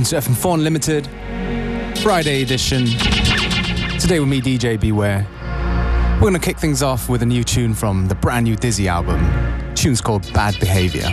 Welcome to FM4 Unlimited, Friday edition. Today with me, DJ Beware. We're going to kick things off with a new tune from the brand new Dizzee album. The tune's called Bad Behavior.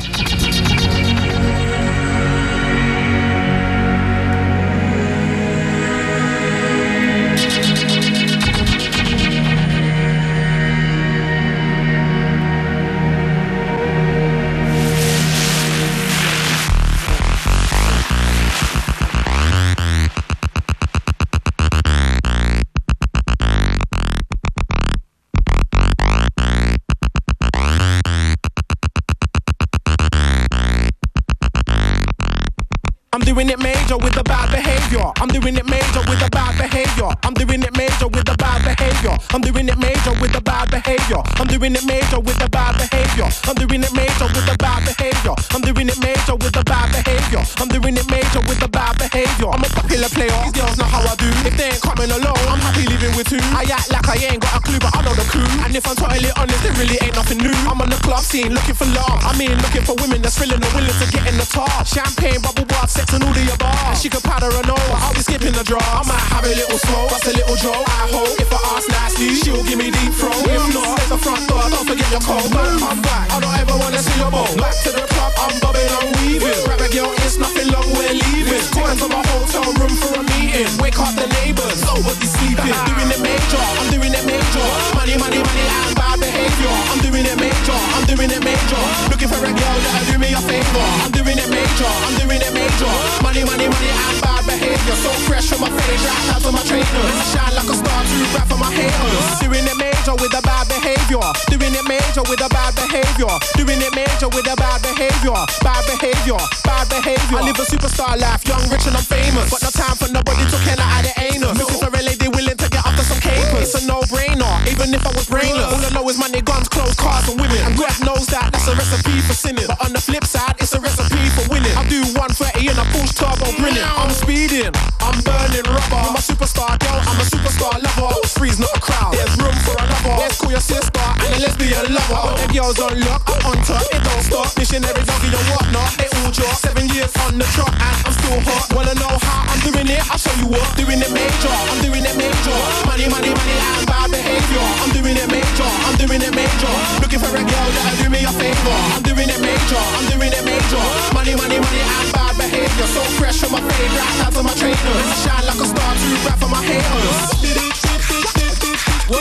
Scene looking for love. I mean, looking for women that's thrilling and willing Champagne, bubble bath, sex and all the above. She could powder and all, but I'll be skipping the draw. I might have a little smoke, that's a little draw. I hope if I ask nicely, she'll give me deep throat. If not, at the front door, don't forget your coat. Man, I'm back, I don't ever wanna see your boat. Back to the club, I'm bobbing, I'm weaving. Grab a girl, it's nothing long, we're leaving. Going to my hotel room for a meeting. Wake up the neighbors, nobody's sleeping. Doing it major, I'm doing it major. Money, money, money, and bad behavior. I'm doing it major, I'm doing it major. Looking for a girl that'll do me a favor. I'm doing it major, I'm doing it major. Money, money, money, and bad behavior. So fresh from my face, right out to my trainers. Shine like a star, too bright for my haters. Doing it major with a bad behavior. Doing it major with a bad behavior. Doing it major with a bad behavior. Bad behavior, bad behavior. I live a superstar life, young, rich, and I'm famous. But no time for nobody to care out of anus. Looking for a lady willing get to some capers. It's a no-brainer, even if I was brainless. All I know is money, guns, clothes, cars, and women. And God knows that that's a recipe for sinning. But on the flip side, it's a recipe for winning. I do 130 in a Porsche turbo grinning. I'm speeding, I'm burning rubber. I'm a superstar girl, I'm a superstar lover. Three's not a crowd, there's call your sister and a lesbian lover. But the girls on lock, I'm on top, it don't stop. Missionary doggy and whatnot, they all drop. Seven years on the trot and I'm still hot. Wanna know how I'm doing it? I'll show you what. Doing it major, I'm doing it major. Money, money, money, and bad behavior. I'm doing it major, I'm doing it major. Looking for a girl that'll do me a favor. I'm doing it major, I'm doing it major. Money, money, money, and bad behavior. So fresh from my right out to my trainers. Shine like a star, too bright for my haters. I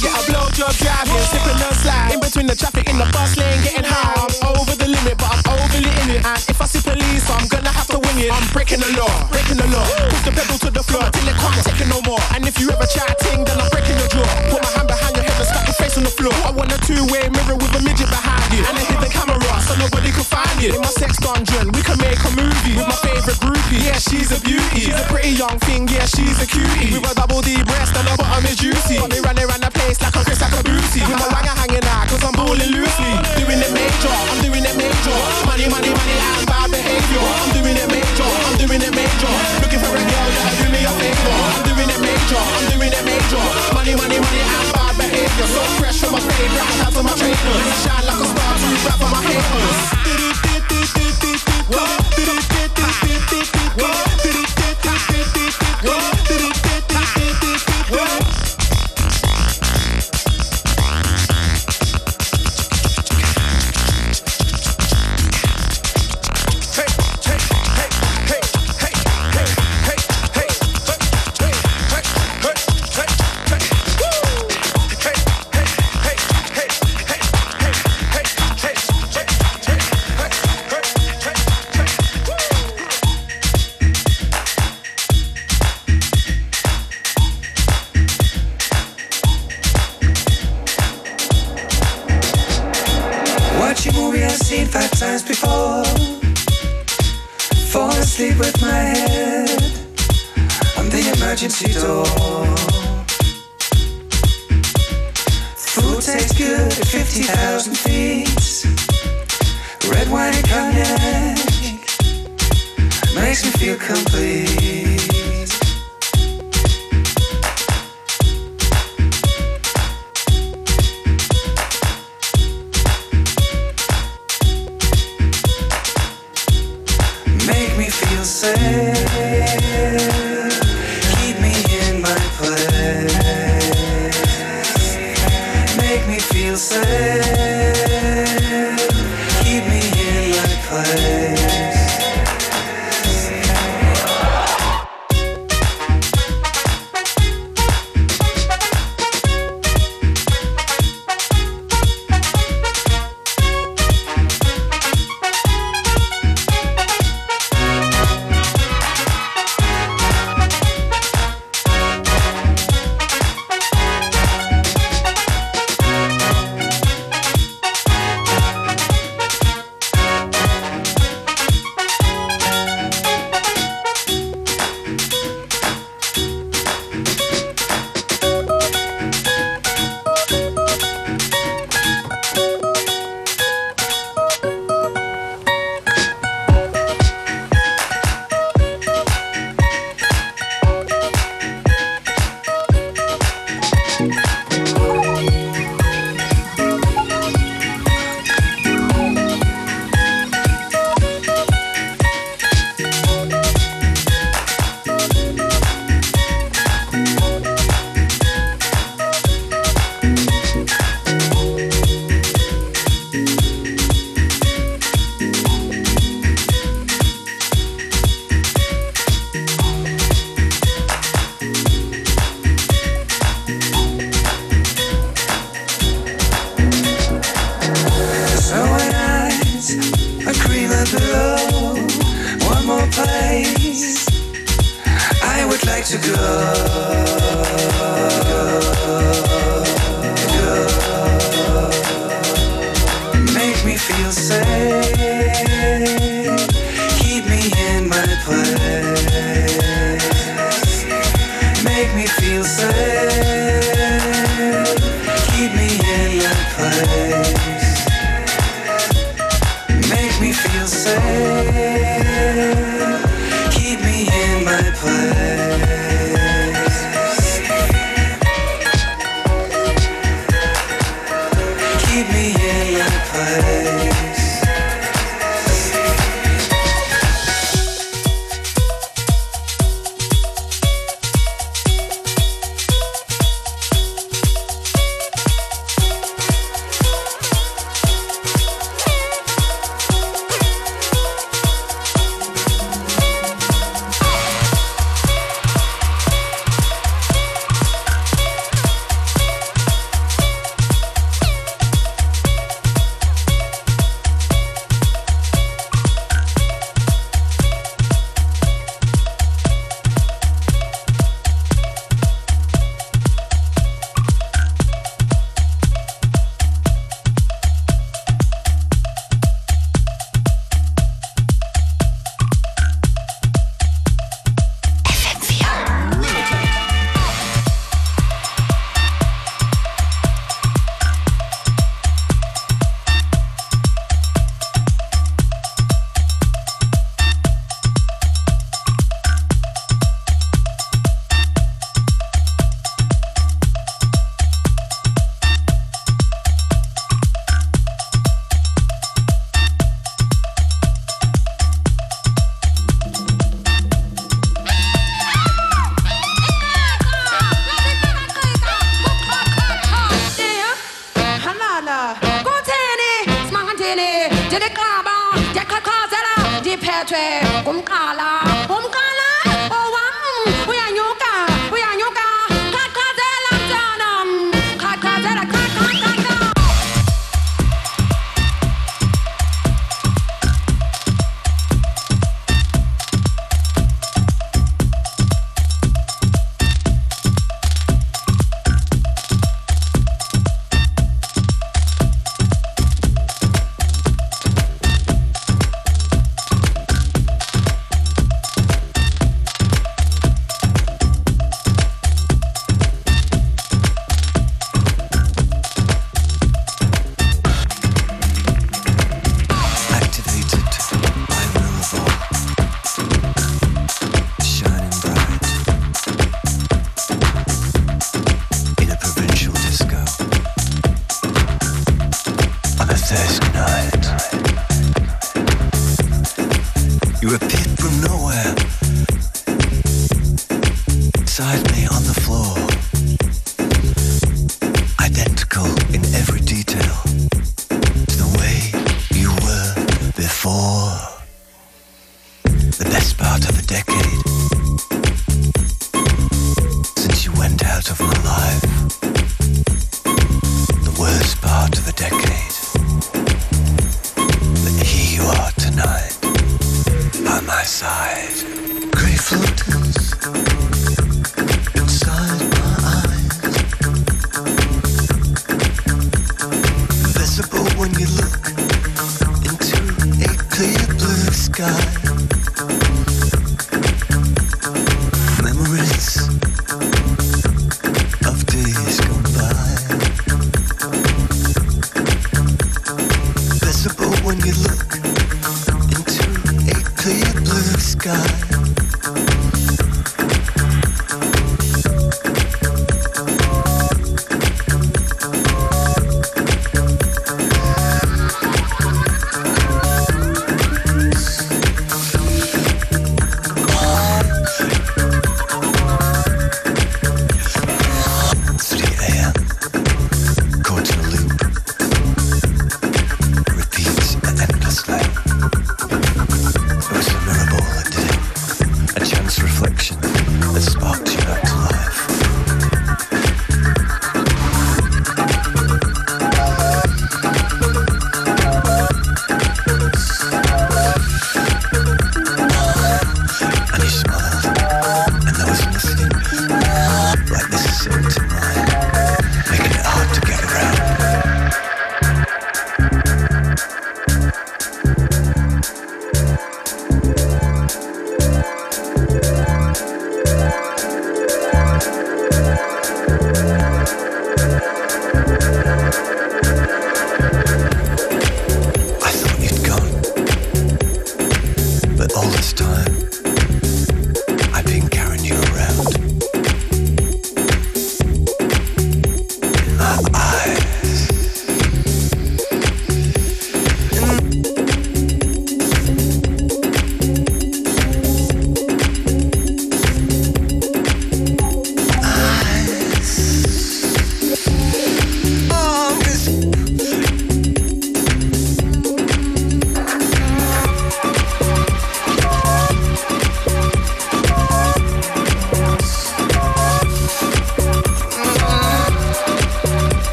get a blowjob driving, slipping and slide In between the traffic in the bus lane, getting high. I'm over the limit, but I'm overly in it And if I see police, I'm gonna have to wing it. I'm breaking the law, breaking the law. Push the pedal to the floor, till it can't take it no more. And if you ever try a ting, then I'm breaking your jaw. Put my hand behind your head and slap your face on the floor. I want a two-way mirror with a midget behind you And a hidden camera, so nobody can find it. In my sex dungeon, we can make a movie With my yeah, she's a beauty. She's a pretty young thing, yeah, she's a cutie. With a double D breast and her bottom is juicy. Got me running around the place like a Kriss Akabusi With my wanger hanging out, cause I'm balling loosely. Doing it major, I'm doing it major. Money, money, money, and bad behavior. I'm doing it major, I'm doing it major. Looking for a girl that'll do me a favor. I'm doing it major, I'm doing it major. Money, money, money, and bad behavior. So fresh from my right out to my trainers. Shine like a star, too bright for my haters good at 50,000 feet. Red wine and cognac makes me feel complete.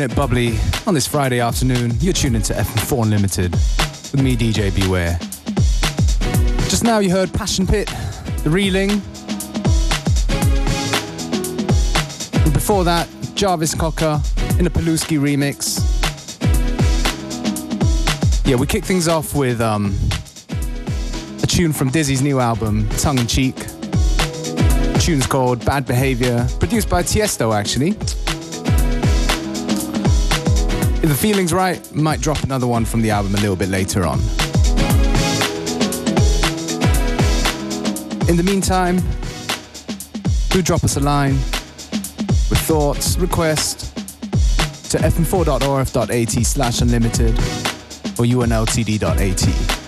Keeping it bubbly on this Friday afternoon, you're tuned into FM4 Unlimited with me, DJ Beware. Just now you heard Passion Pit, The Reeling. And before that, Jarvis Cocker in a Pilooski remix. Yeah, we kick things off with um, a tune from Dizzee's new album, Tongue in Cheek. The tune's called Bad Behavior, produced by Tiesto actually. If the feeling's right, might drop another one from the album a little bit later on. In the meantime, do drop us a line with thoughts, requests to fm4.orf.at slash unlimited or unltd.at.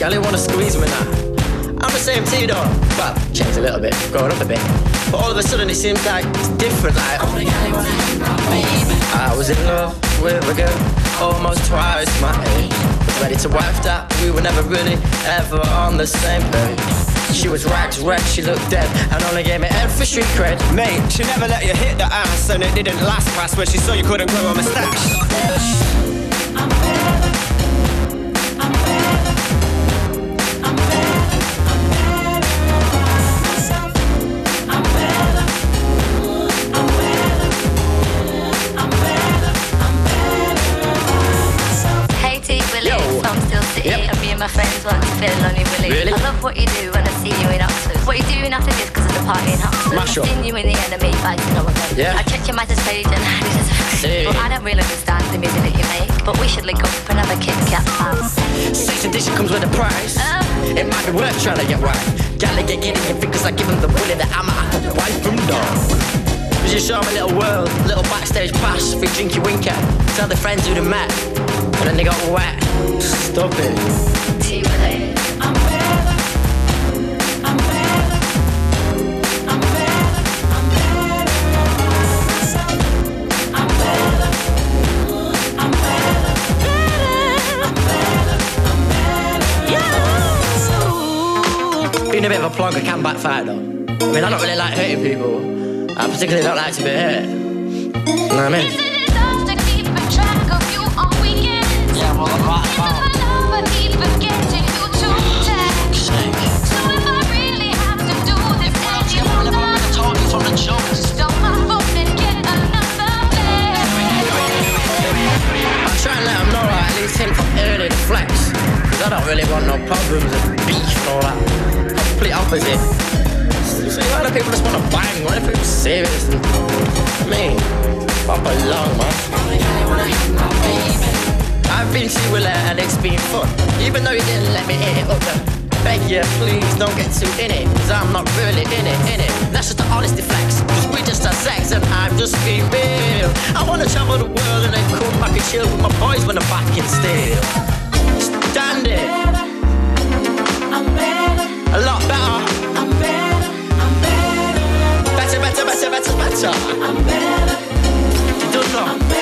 Y'all wanna squeeze me now. I'm the same to you though. Well, changed a little bit, growing up a bit. But all of a sudden it seems like it's different. Like oh, I was in love with a girl almost twice my age. Was ready to wife that we were never really ever on the same page. She was rags, wrecked, she looked dead, and only gave me head for street cred. Mate, she never let you hit the ass, and it didn't last past when she saw you couldn't grow a moustache. Hey and want to feel lonely Willie Really? I love what you do when I see you in Oxford What you doing after this cause of the party in Oxford Mash up. Seen you in the enemy fighting over them Yeah. I checked your matters page and this is a fact. See. But I don't really understand the music that you make But we should link up and have a Kit Kat pass Sex addiction comes with a price. Oh. It might be worth trying to get right. Gotta get giddy and fingers like giving the bully that I'm at the wife from dog. We just show 'em a little world, little backstage pass, free drinky winker. Tell their friends who they met, and then they got wet. Stop it. Being a bit of a plonker can backfire though. I mean, I don't really like hurting people. I particularly don't like to be hurt. You know what I mean? Serious? And, I mean, proper long, man. I've been Willa and it's been fun. Even though you didn't let me hit it up there. Beg you, please don't get too in it. Cause I'm not really in it, in it. That's just the honesty flex. Cause we just had sex and I'm just being real. I wanna travel the world and then come back and chill with my boys when I'm back in steel. Stand it. I'm better. A lot better. I'm better, I'm better, better, better, better, better, better. I'm better. You don't know.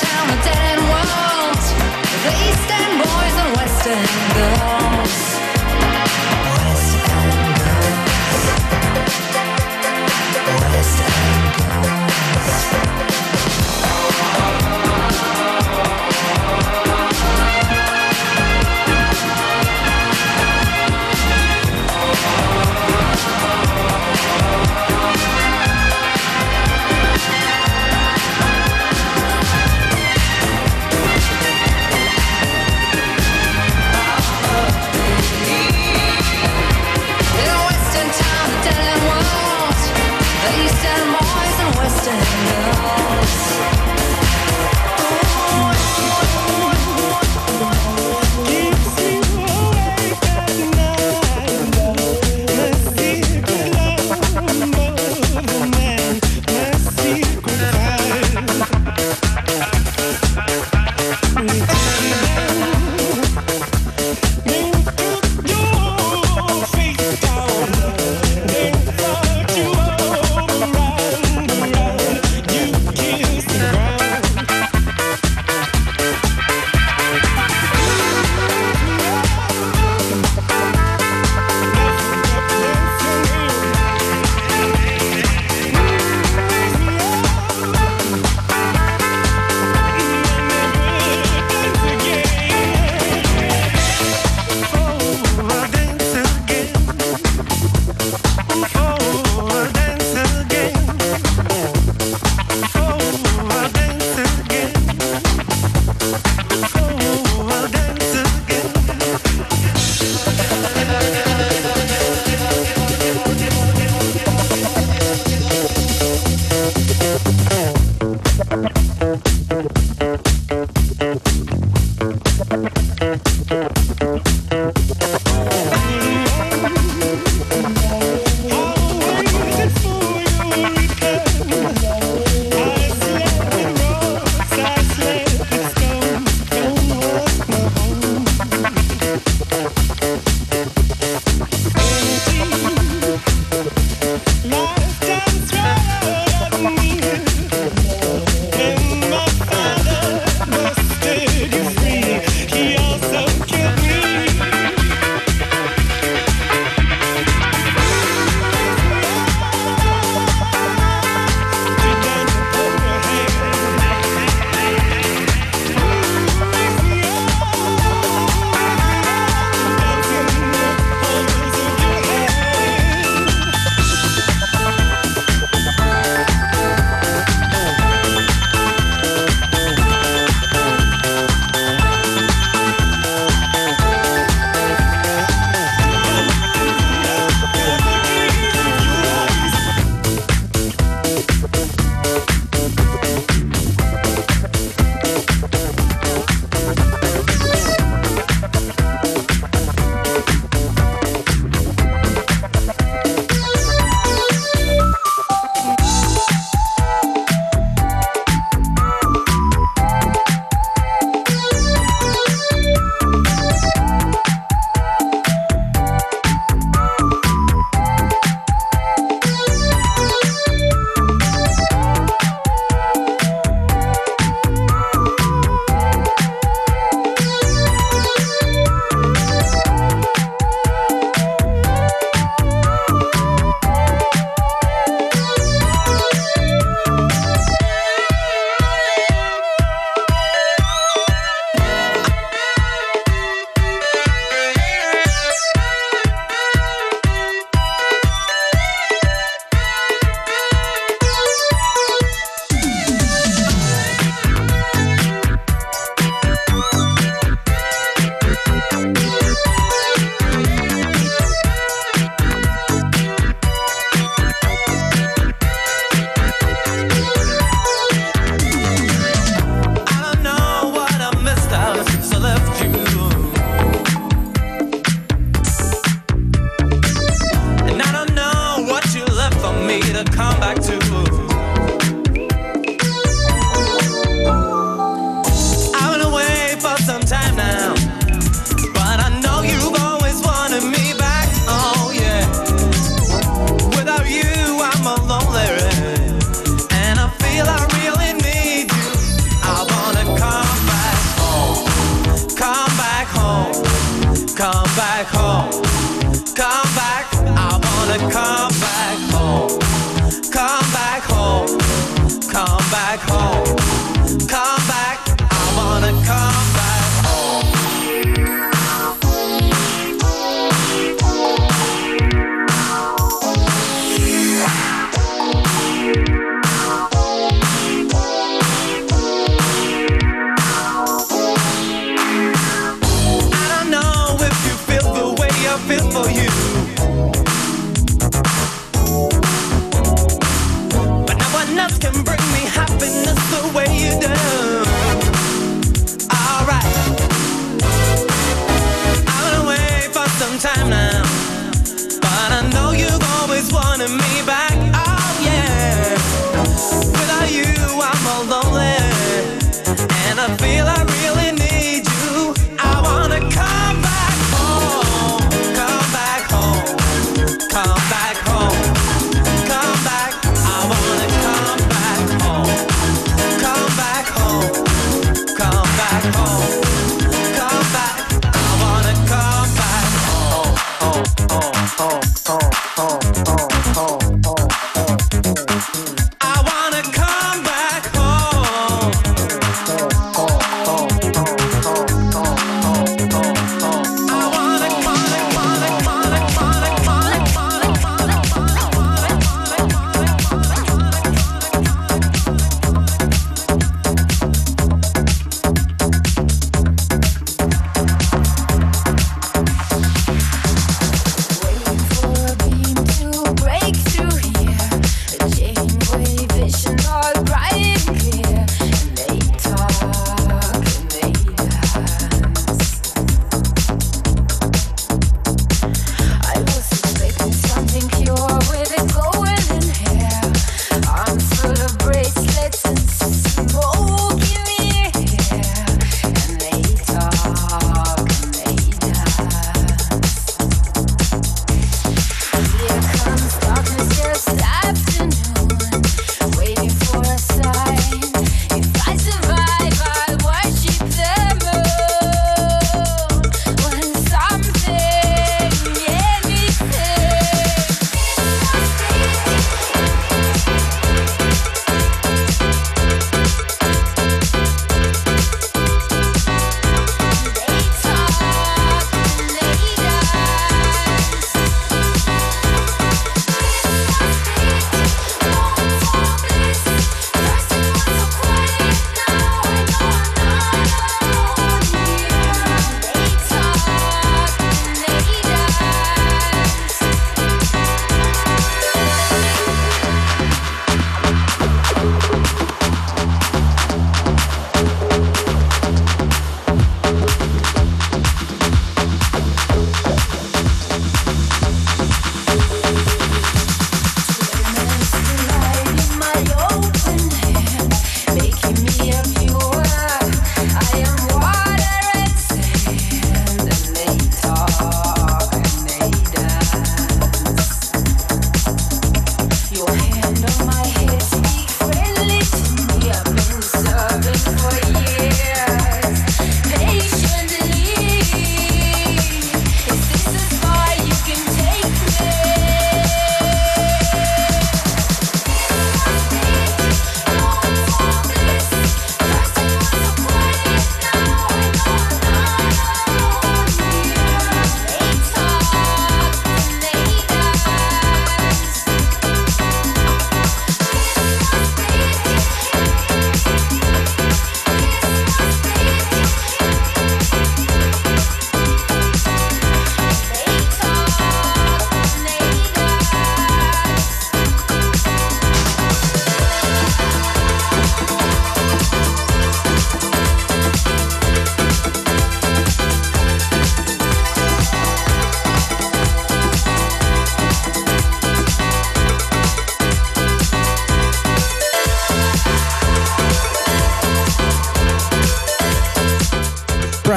town, a dead end world. The eastern boys and western girls. western girls. western girls.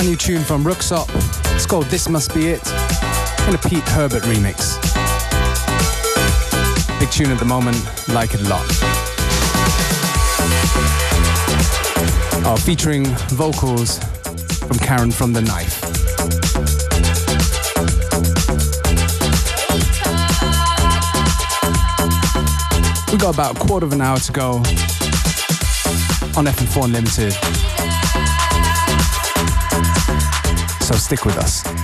brand new tune from Röyksopp. It's called This Must Be It in a Pete Herbert remix. Big tune at the moment, like it a lot. Oh, featuring vocals from Karin from The Knife. We got about a quarter of an hour to go on FM4 Unlimited. So stick with us.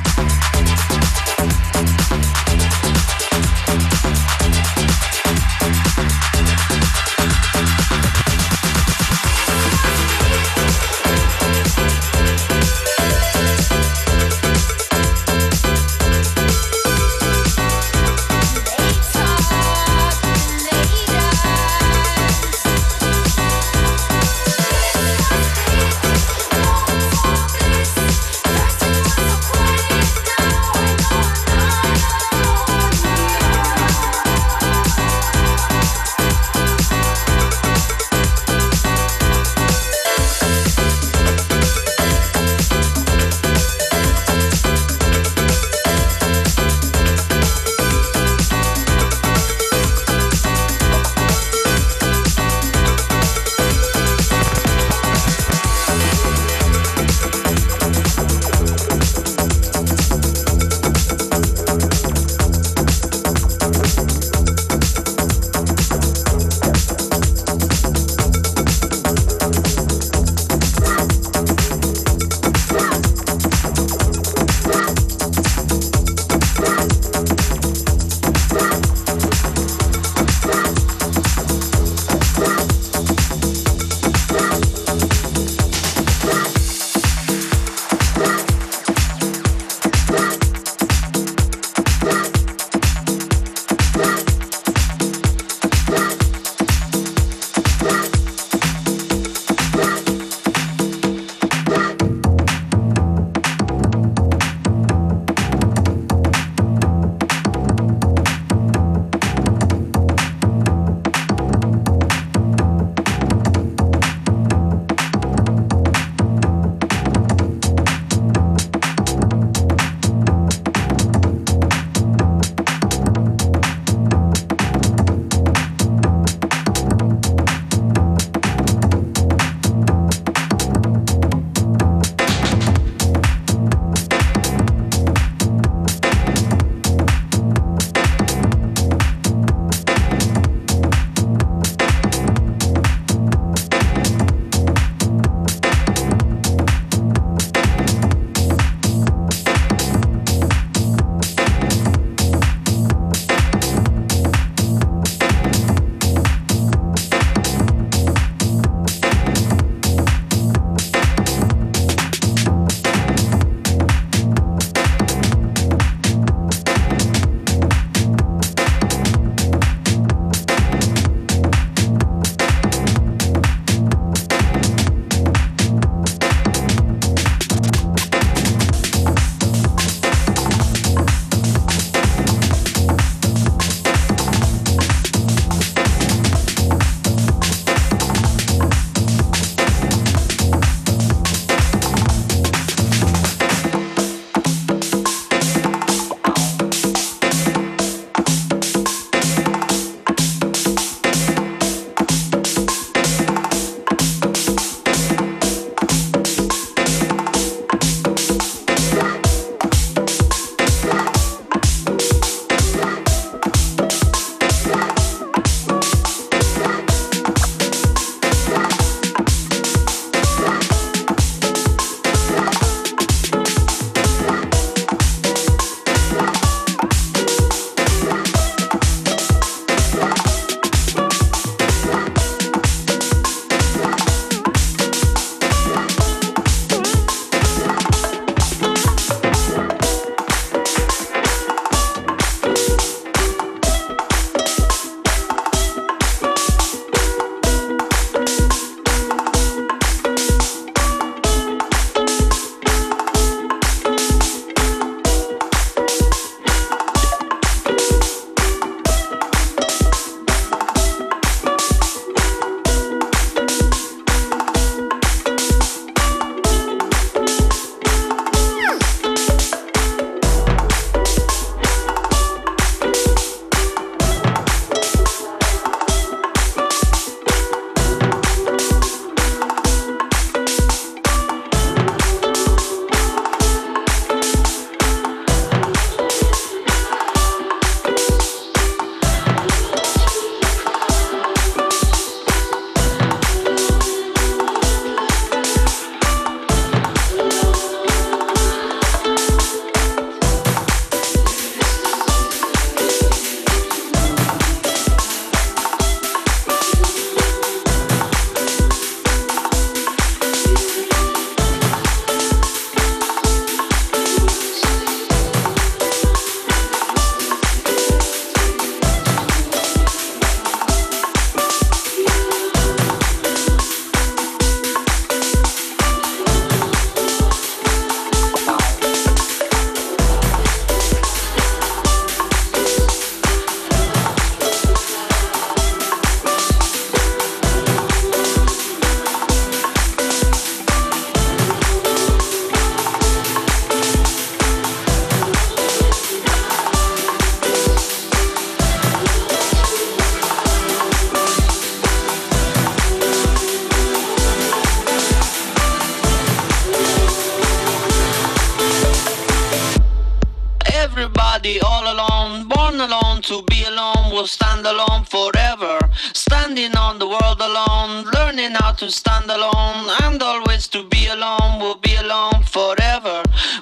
Stand alone forever. Standing on the world alone, learning how to stand alone, and always to be alone, will be alone forever.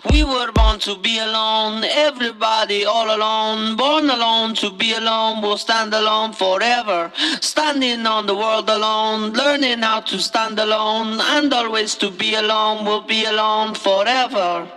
We were born to be alone, everybody all alone, born alone to be alone, will stand alone forever. Standing on the world alone, learning how to stand alone, and always to be alone, will be alone forever.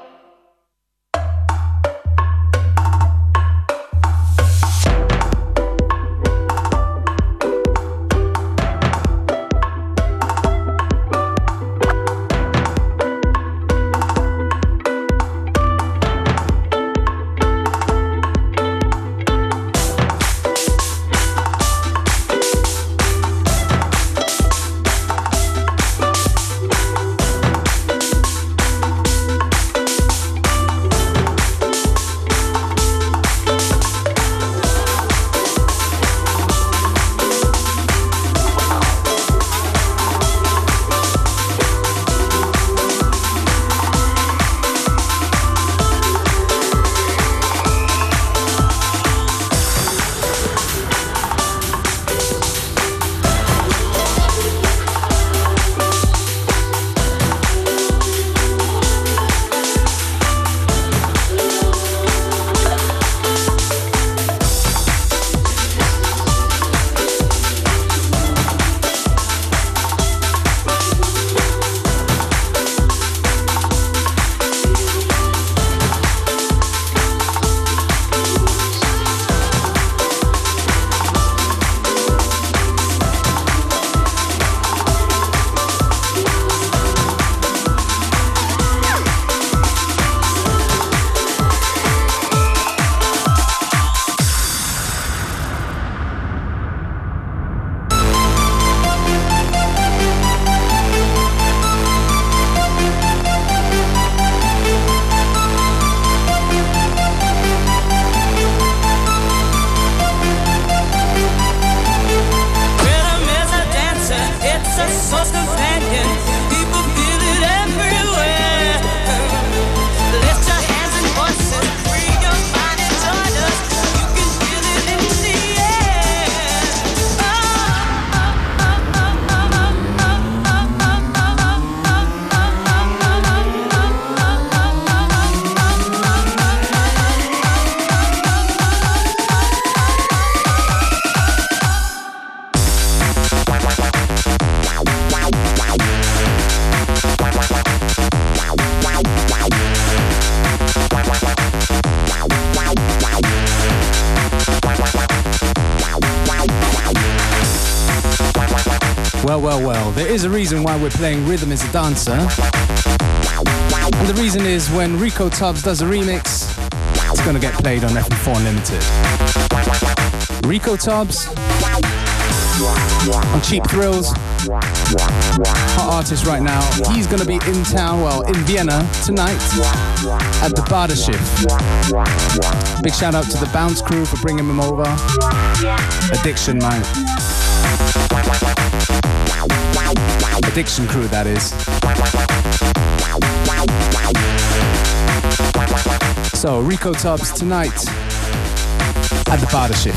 Well, well, well. There is a reason why we're playing Rhythm is a Dancer. And the reason is when Rico Tubbs does a remix, it's gonna get played on FM4 Unlimited. Rico Tubbs on Cheap Thrills. Hot artist right now. He's gonna be in town, well, in Vienna tonight at the Badeschiff. Big shout out to the Bounce crew for bringing him over. Addiction, man. Addiction Crew, that is. So, Rico Tubbs tonight at the Partnership.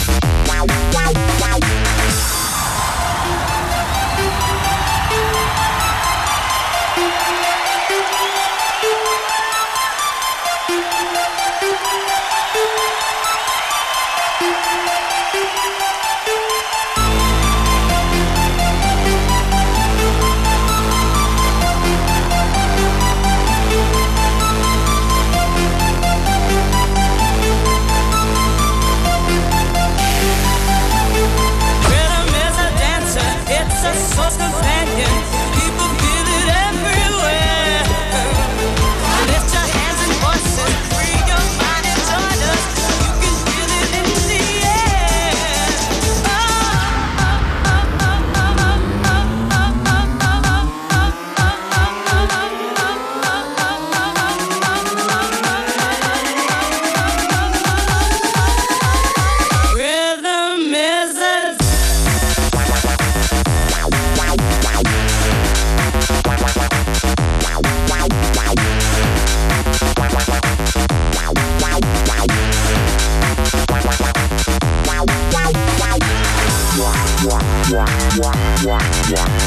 Yeah.